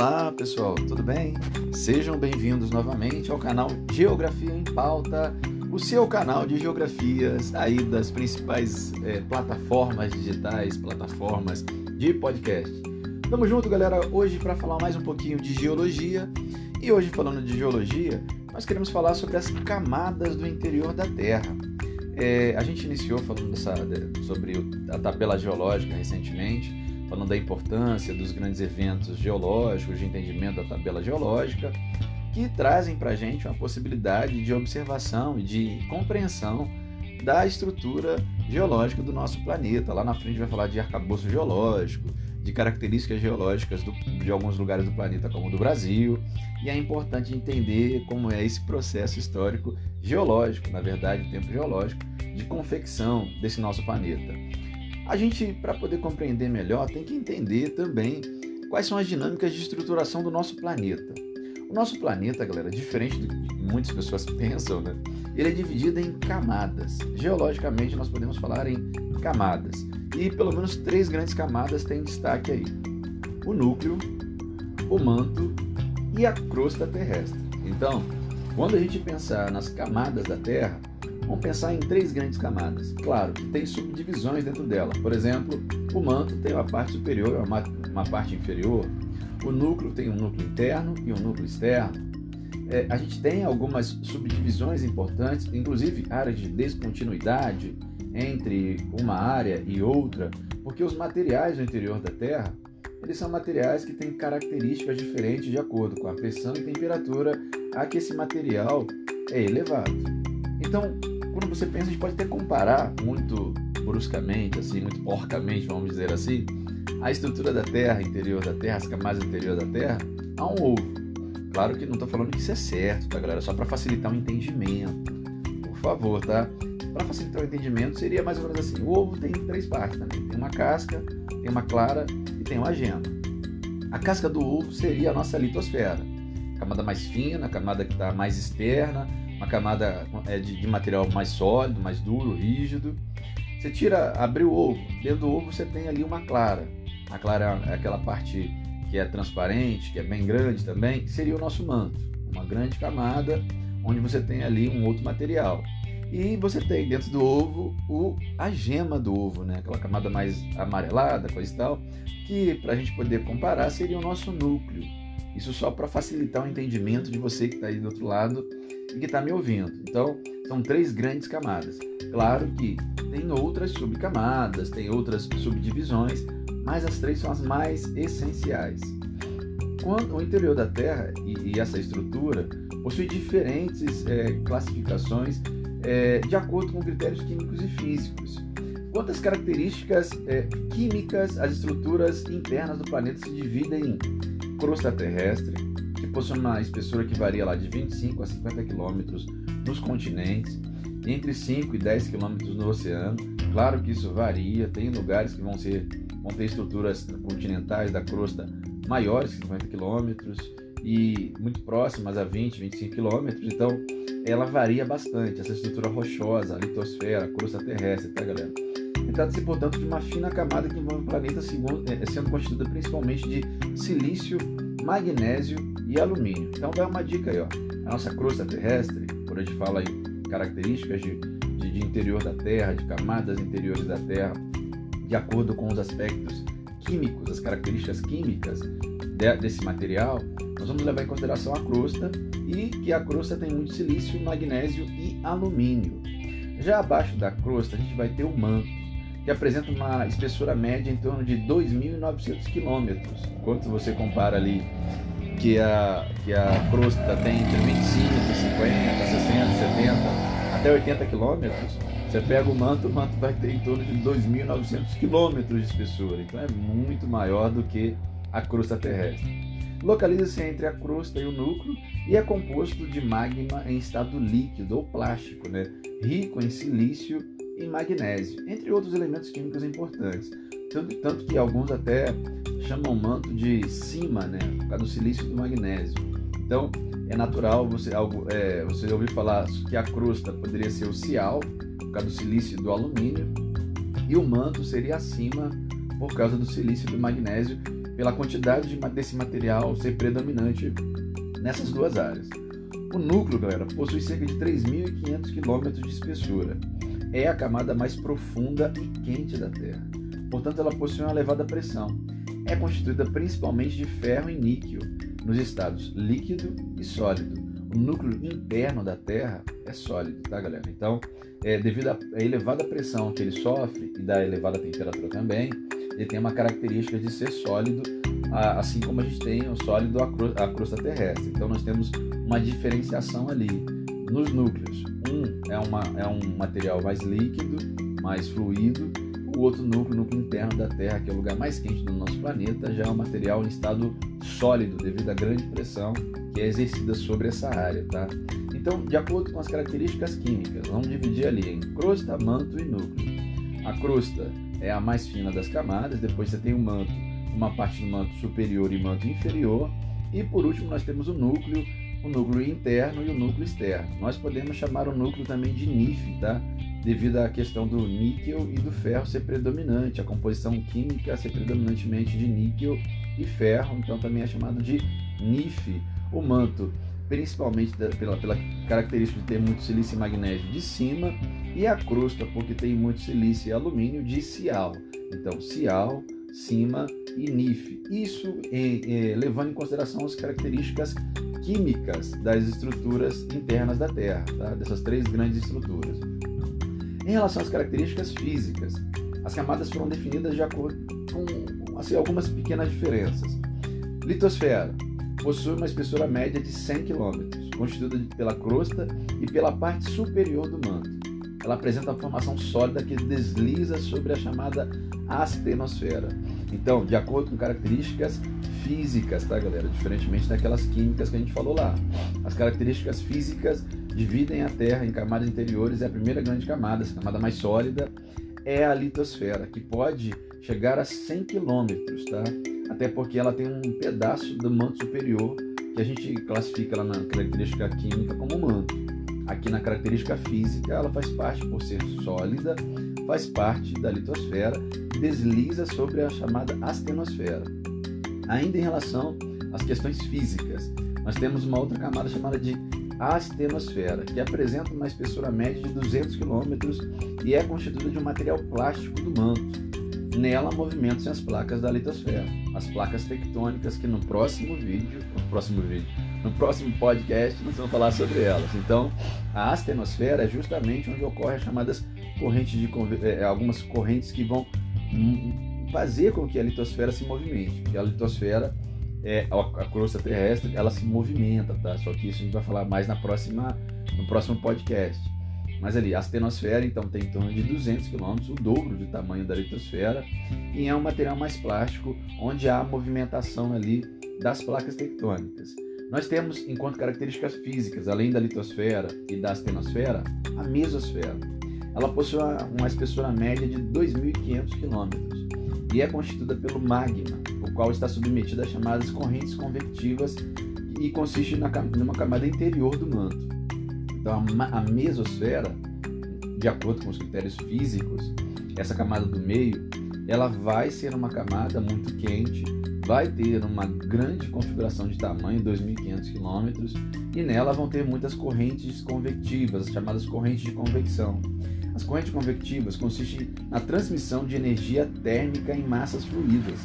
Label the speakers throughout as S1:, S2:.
S1: Olá pessoal, tudo bem? Sejam bem-vindos novamente ao canal Geografia em Pauta, o seu canal de geografias aí das principais é, plataformas digitais, plataformas de podcast. Tamo junto, galera, hoje para falar mais um pouquinho de geologia. E hoje, falando de geologia, nós queremos falar sobre as camadas do interior da Terra. É, a gente iniciou falando dessa, sobre a tabela geológica recentemente falando da importância dos grandes eventos geológicos, de entendimento da tabela geológica, que trazem para a gente uma possibilidade de observação e de compreensão da estrutura geológica do nosso planeta. Lá na frente vai falar de arcabouço geológico, de características geológicas do, de alguns lugares do planeta, como o do Brasil, e é importante entender como é esse processo histórico geológico, na verdade, tempo geológico, de confecção desse nosso planeta. A gente, para poder compreender melhor, tem que entender também quais são as dinâmicas de estruturação do nosso planeta. O nosso planeta, galera, diferente do que muitas pessoas pensam, né? Ele é dividido em camadas. Geologicamente, nós podemos falar em camadas. E pelo menos três grandes camadas têm destaque aí: o núcleo, o manto e a crosta terrestre. Então, quando a gente pensar nas camadas da Terra, Vamos pensar em três grandes camadas. Claro tem subdivisões dentro dela. Por exemplo, o manto tem uma parte superior, uma, uma parte inferior. O núcleo tem um núcleo interno e um núcleo externo. É, a gente tem algumas subdivisões importantes, inclusive áreas de descontinuidade entre uma área e outra, porque os materiais do interior da Terra eles são materiais que têm características diferentes de acordo com a pressão e temperatura a que esse material é elevado. Então, quando você pensa, a gente pode até comparar muito bruscamente, assim, muito porcamente, vamos dizer assim, a estrutura da Terra, interior da Terra, as camadas interior da Terra, a um ovo. Claro que não estou falando que isso é certo, tá, galera? Só para facilitar o entendimento. Por favor, tá? Para facilitar o entendimento, seria mais ou menos assim: o ovo tem três partes também. Tem uma casca, tem uma clara e tem uma gema. A casca do ovo seria a nossa litosfera, camada mais fina, camada que está mais externa, uma camada é, de, material mais sólido, mais duro, rígido. Você tira, abre o ovo, dentro do ovo você tem ali uma clara. A clara é aquela parte que é transparente, que é bem grande também, seria o nosso manto, uma grande camada onde você tem ali um outro material. E você tem dentro do ovo o, a gema do ovo, né? aquela camada mais amarelada, coisa e tal, que para a gente poder comparar seria o nosso núcleo. Isso só para facilitar o entendimento de você que está aí do outro lado e que está me ouvindo. Então, são três grandes camadas. Claro que tem outras subcamadas, tem outras subdivisões, mas as três são as mais essenciais. Quando o interior da Terra e, e essa estrutura possui diferentes é, classificações é, de acordo com critérios químicos e físicos. Quantas características é, químicas as estruturas internas do planeta se dividem em crosta terrestre, que possui uma espessura que varia lá de 25 a 50 quilômetros nos continentes, entre 5 e 10 quilômetros no oceano. Claro que isso varia, tem lugares que vão, ser, vão ter estruturas continentais da crosta maiores que 50 quilômetros e muito próximas a 20, 25 quilômetros, então ela varia bastante, essa estrutura rochosa, a litosfera, a crosta terrestre, tá galera? Trata-se, portanto, de uma fina camada que envolve o planeta é, sendo constituída principalmente de silício, magnésio e alumínio. Então dá uma dica aí, ó. A nossa crosta terrestre, quando a gente fala em características de, de, de interior da Terra, de camadas interiores da Terra, de acordo com os aspectos químicos, as características químicas de, desse material, nós vamos levar em consideração a crosta e que a crosta tem muito silício, magnésio e alumínio. Já abaixo da crosta a gente vai ter o manto, apresenta uma espessura média em torno de 2.900 quilômetros. Quando você compara ali que a, que a crosta tem entre 25, 50, 60, 70 até 80 quilômetros, você pega o manto, o manto vai ter em torno de 2.900 quilômetros de espessura. Então é muito maior do que a crosta terrestre. Localiza-se entre a crosta e o núcleo e é composto de magma em estado líquido ou plástico, né? rico em silício e magnésio, entre outros elementos químicos importantes. Tanto, tanto que alguns até chamam manto de cima, né? por causa do silício e do magnésio. Então, é natural você, algo, é, você ouvir falar que a crosta poderia ser o cial, por causa do silício e do alumínio, e o manto seria acima por causa do silício e do magnésio, pela quantidade desse material ser predominante nessas duas áreas. O núcleo, galera, possui cerca de 3.500 km de espessura. É a camada mais profunda e quente da Terra. Portanto, ela possui uma elevada pressão. É constituída principalmente de ferro e níquel, nos estados líquido e sólido. O núcleo interno da Terra é sólido, tá, galera? Então, é, devido à elevada pressão que ele sofre e da elevada temperatura também, ele tem uma característica de ser sólido, assim como a gente tem o sólido a crosta terrestre. Então, nós temos uma diferenciação ali nos núcleos. Um é, uma, é um material mais líquido, mais fluido, o outro núcleo, o núcleo interno da Terra, que é o lugar mais quente do nosso planeta, já é um material em estado sólido devido à grande pressão que é exercida sobre essa área, tá? Então, de acordo com as características químicas, vamos dividir ali em crosta, manto e núcleo. A crosta é a mais fina das camadas, depois você tem o manto, uma parte do manto superior e manto inferior, e por último nós temos o núcleo, o núcleo interno e o núcleo externo. Nós podemos chamar o núcleo também de NIF, tá? devido à questão do níquel e do ferro ser predominante, a composição química ser predominantemente de níquel e ferro, então também é chamado de NIF. O manto, principalmente pela, pela característica de ter muito silício e magnésio de cima, e a crosta, porque tem muito silício e alumínio de cial. Então, cial, cima e NIF. Isso é, é, levando em consideração as características químicas das estruturas internas da Terra, tá? dessas três grandes estruturas. Em relação às características físicas, as camadas foram definidas de acordo com assim, algumas pequenas diferenças. Litosfera possui uma espessura média de 100 km, constituída pela crosta e pela parte superior do manto. Ela apresenta uma formação sólida que desliza sobre a chamada astenosfera. Então, de acordo com características físicas, tá, galera? Diferentemente daquelas químicas que a gente falou lá. As características físicas dividem a Terra em camadas interiores e a primeira grande camada, essa camada mais sólida, é a litosfera, que pode chegar a 100 km, tá? Até porque ela tem um pedaço do manto superior que a gente classifica lá na característica química como manto. Aqui na característica física, ela faz parte, por ser sólida, faz parte da litosfera, desliza sobre a chamada astenosfera. Ainda em relação às questões físicas, nós temos uma outra camada chamada de astenosfera, que apresenta uma espessura média de 200 km e é constituída de um material plástico do manto. Nela movimentam-se as placas da litosfera, as placas tectônicas que no próximo vídeo, no próximo vídeo, no próximo podcast nós vamos falar sobre elas. Então, a astenosfera é justamente onde ocorrem as chamadas correntes de é, algumas correntes que vão fazer com que a litosfera se movimente. Porque a litosfera é, a, crosta terrestre ela se movimenta, tá? Só que isso a gente vai falar mais na próxima, no próximo podcast. Mas ali, a astenosfera, então, tem em torno de 200 km, o dobro do tamanho da litosfera, e é um material mais plástico, onde há movimentação ali das placas tectônicas. Nós temos, enquanto características físicas, além da litosfera e da astenosfera, a mesosfera. Ela possui uma espessura média de 2.500 km e é constituída pelo magma, o qual está submetido às chamadas correntes convectivas e consiste na, numa camada interior do manto. Então, a, mesosfera, de acordo com os critérios físicos, essa camada do meio, ela vai ser uma camada muito quente, vai ter uma grande configuração de tamanho, 2.500 km, e nela vão ter muitas correntes convectivas, as chamadas correntes de convecção. As correntes convectivas consistem na transmissão de energia térmica em massas fluídas.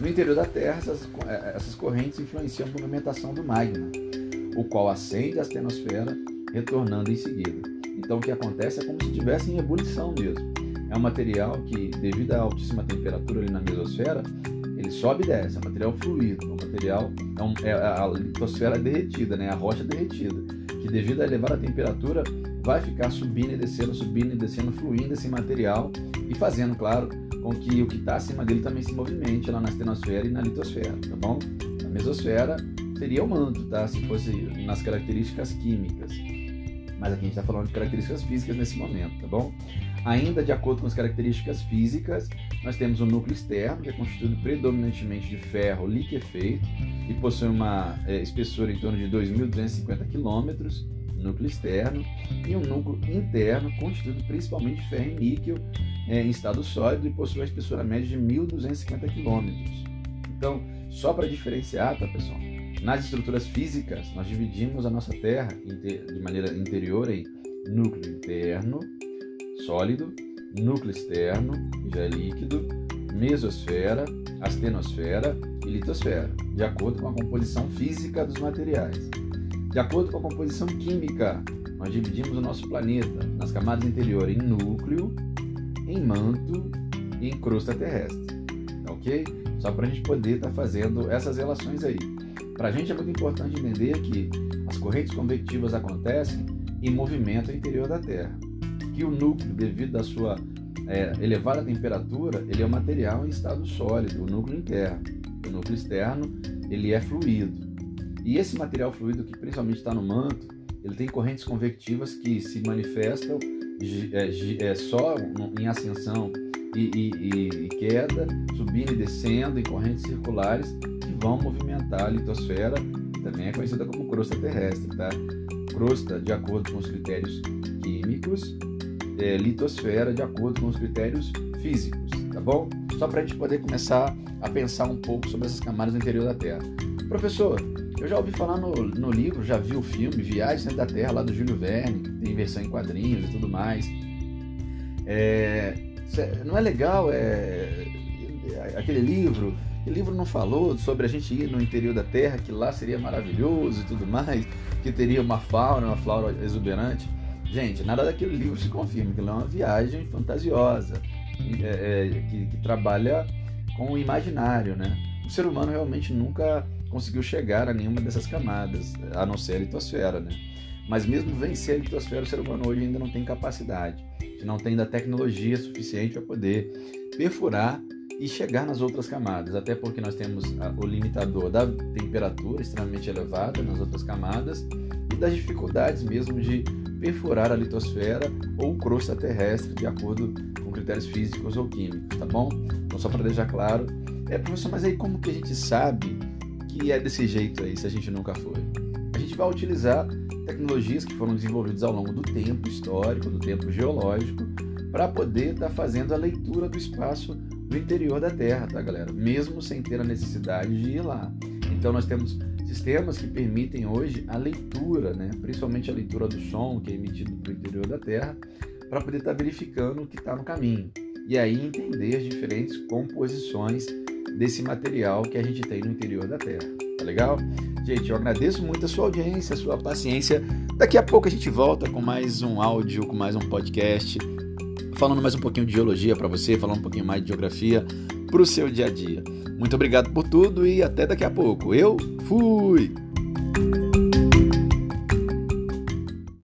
S1: No interior da Terra, essas, eh, essas correntes influenciam a movimentação do magma, o qual acende a astenosfera, retornando em seguida. Então, o que acontece é como se estivesse em ebulição mesmo. É um material que, devido à altíssima temperatura ali na mesosfera, ele sobe e desce. É um material fluido, é um material é, um, é a litosfera derretida, né? a rocha derretida, que devido à elevada temperatura vai ficar subindo e descendo, subindo e descendo, fluindo esse material e fazendo, claro, com que o que está acima dele também se movimente lá na astenosfera e na litosfera, tá bom? A mesosfera seria o manto, tá? Se fosse nas características químicas. Mas aqui a gente está falando de características físicas nesse momento, tá bom? Ainda de acordo com as características físicas, nós temos o núcleo externo, que é constituído predominantemente de ferro liquefeito e possui uma é, espessura em torno de 2.250 quilômetros núcleo externo, e um núcleo interno constituído principalmente de ferro e níquel é, em estado sólido e possui uma espessura média de 1.250 km. Então, só para diferenciar, tá, pessoal? Nas estruturas físicas, nós dividimos a nossa Terra de maneira interior em núcleo interno, sólido, núcleo externo, que já é líquido, mesosfera, astenosfera e litosfera, de acordo com a composição física dos materiais. De acordo com a composição química, nós dividimos o nosso planeta nas camadas interiores em núcleo, em manto e em crosta terrestre. Tá ok? Só para a gente poder estar tá fazendo essas relações aí. Para a gente é muito importante entender que as correntes convectivas acontecem em movimento interior da Terra. Que o núcleo, devido à sua é, elevada temperatura, ele é um material em estado sólido, o núcleo interno. O núcleo externo, ele é fluido. E esse material fluido que principalmente está no manto, ele tem correntes convectivas que se manifestam é, é, só em ascensão e, e, e, queda, subindo e descendo em correntes circulares que vão movimentar a litosfera, que também é conhecida como crosta terrestre, tá? Crosta, de acordo com os critérios químicos, é, litosfera, de acordo com os critérios físicos, tá bom? Só para a gente poder começar a pensar um pouco sobre essas camadas no interior da Terra. Professor, eu já ouvi falar no, no livro, já vi o filme Viagem Dentro da Terra, lá do Júlio Verne, tem versão em quadrinhos e tudo mais. É, não é legal é, aquele livro? O livro não falou sobre a gente ir no interior da Terra, que lá seria maravilhoso e tudo mais, que teria uma fauna, uma flora exuberante. Gente, nada daquele livro se confirma, que é uma viagem fantasiosa, é, é, que, que trabalha com o imaginário, né? O ser humano realmente nunca conseguiu chegar a nenhuma dessas camadas, a não ser a litosfera, né? Mas mesmo vencer a litosfera, o ser humano hoje ainda não tem capacidade, não tem ainda tecnologia suficiente para poder perfurar e chegar nas outras camadas, até porque nós temos o limitador da temperatura extremamente elevada nas outras camadas e das dificuldades mesmo de perfurar a litosfera ou crosta terrestre de acordo com critérios físicos ou químicos, tá bom? Então só para deixar claro, é professor, mas aí como que a gente sabe que é desse jeito aí se a gente nunca foi? Vai utilizar tecnologias que foram desenvolvidas ao longo do tempo histórico, do tempo geológico, para poder estar tá fazendo a leitura do espaço do interior da Terra, tá, galera? Mesmo sem ter a necessidade de ir lá. Então nós temos sistemas que permitem hoje a leitura, né? principalmente a leitura do som que é emitido do interior da Terra, para poder estar tá verificando o que está no caminho. E aí entender as diferentes composições desse material que a gente tem no interior da Terra. Tá legal? Gente, eu agradeço muito a sua audiência, a sua paciência. Daqui a pouco a gente volta com mais um áudio, com mais um podcast, falando mais um pouquinho de geologia para você, falando um pouquinho mais de geografia para o seu dia a dia. Muito obrigado por tudo e até daqui a pouco. Eu fui!